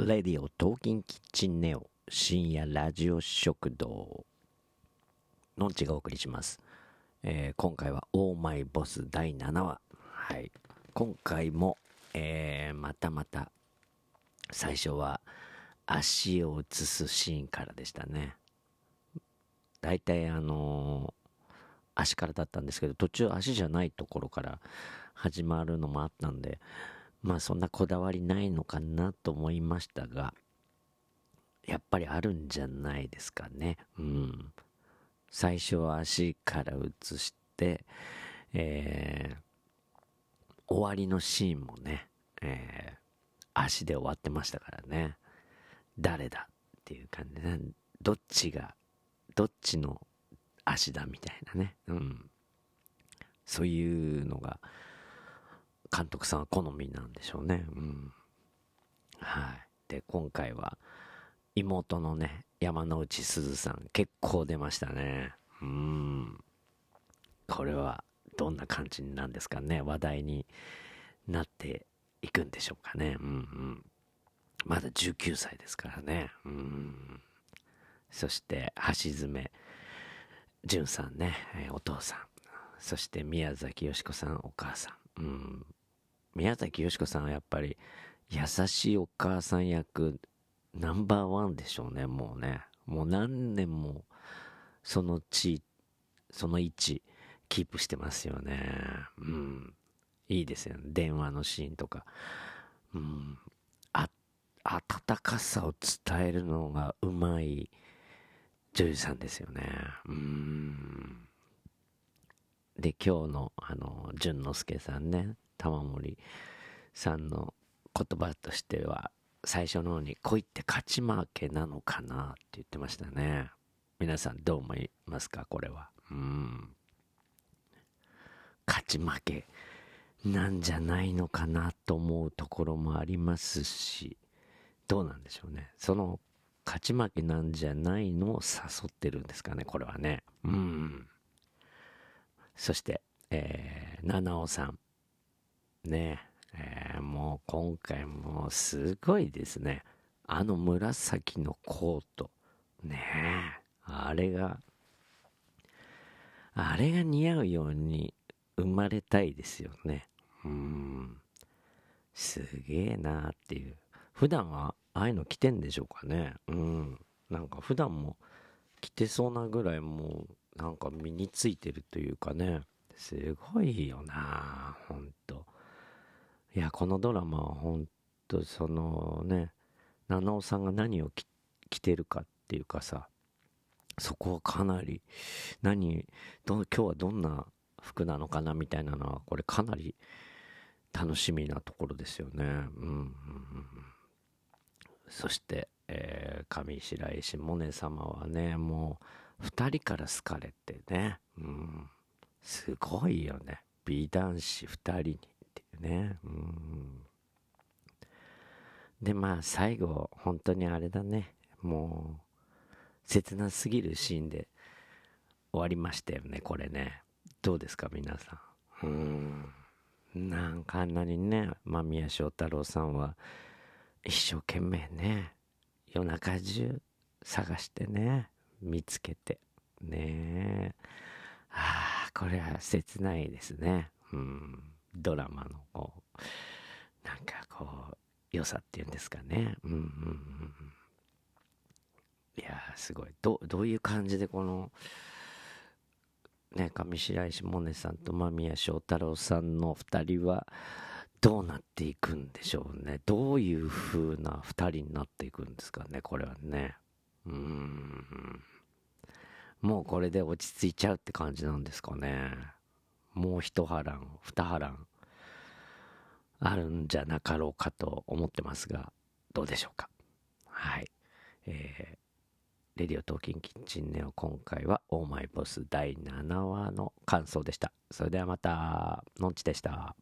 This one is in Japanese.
レディオトーキンキッチンネオ深夜ラジオ食堂のんちがお送りします、えー今回はオーマイボス第7話。はい。今回も、えーまたまた最初は足を映すシーンからでしたね。大体あのー足からだったんですけど途中足じゃないところから始まるのもあったんでまあそんなこだわりないのかなと思いましたがやっぱりあるんじゃないですかね。うん。最初は足から映してえー終わりのシーンもね、えー足で終わってましたからね。誰だっていう感じでどっちがどっちの足だみたいなね。うん。そういうのが監督さんは好みなんでしょうね。うん。はい。で、今回は、妹のね、山之内すずさん、結構出ましたね。うん。これは、どんな感じなんですかね。話題になっていくんでしょうかね。うんうん。まだ19歳ですからね。うん。そして、橋爪淳さんね、えお父さん。そして、宮崎美子さん、お母さん。うん。宮崎美子さんはやっぱり優しいお母さん役ナンバーワンでしょうねもうね。もう何年もその地その位置キープしてますよね。うん。いいですよね。電話のシーンとか。うん。あ温かさを伝えるのがうまい女優さんですよね。うん。で今日のあの淳之介さんね。玉森さんの言葉としては最初の方に恋って勝ち負けなのかなって言ってましたね。皆さんどう思いますかこれは。うん。勝ち負けなんじゃないのかなと思うところもありますしどうなんでしょうね。その勝ち負けなんじゃないのを誘ってるんですかねこれはね。うん。そして、えー、七尾さん。ね。えーもう今回もすごいですね。あの紫のコート。ねえ。あれがあれが似合うように生まれたいですよね。うん。すげえなっていう。普段はああいうの着てんでしょうかね。うん。なんか普段も着てそうなぐらいもうなんか身についてるというかね。すごいよなほんと。いやこのドラマはほんとそのね七尾さんが何を着てるかっていうかさそこはかなり何ど今日はどんな服なのかなみたいなのはこれかなり楽しみなところですよね。うんうんそして、えー上白石萌音様はねもう2人から好かれてね。うん。すごいよね。美男子2人に。ね。うん。でまあ最後本当にあれだね。もう切なすぎるシーンで終わりましたよねこれね。どうですか皆さん？うん。なんかあんなにね間宮祥太朗さんは一生懸命ね夜中中探してね見つけてね。えああこれは切ないですね。うん。ドラマのこうなんかこう良さっていうんですかね。うんうんうんいやすごい。どどういう感じでこのね上白石萌音さんと間宮祥太朗さんの2人はどうなっていくんでしょうね。どういう風な2人になっていくんですかねこれはね。うん。もうこれで落ち着いちゃうって感じなんですかね。もう一波乱二波乱あるんじゃなかろうかと思ってますがどうでしょうか？はいえーレディオトーキンキッチンネオ今回はオーマイボス第7話の感想でした。それではまた、のんちでした。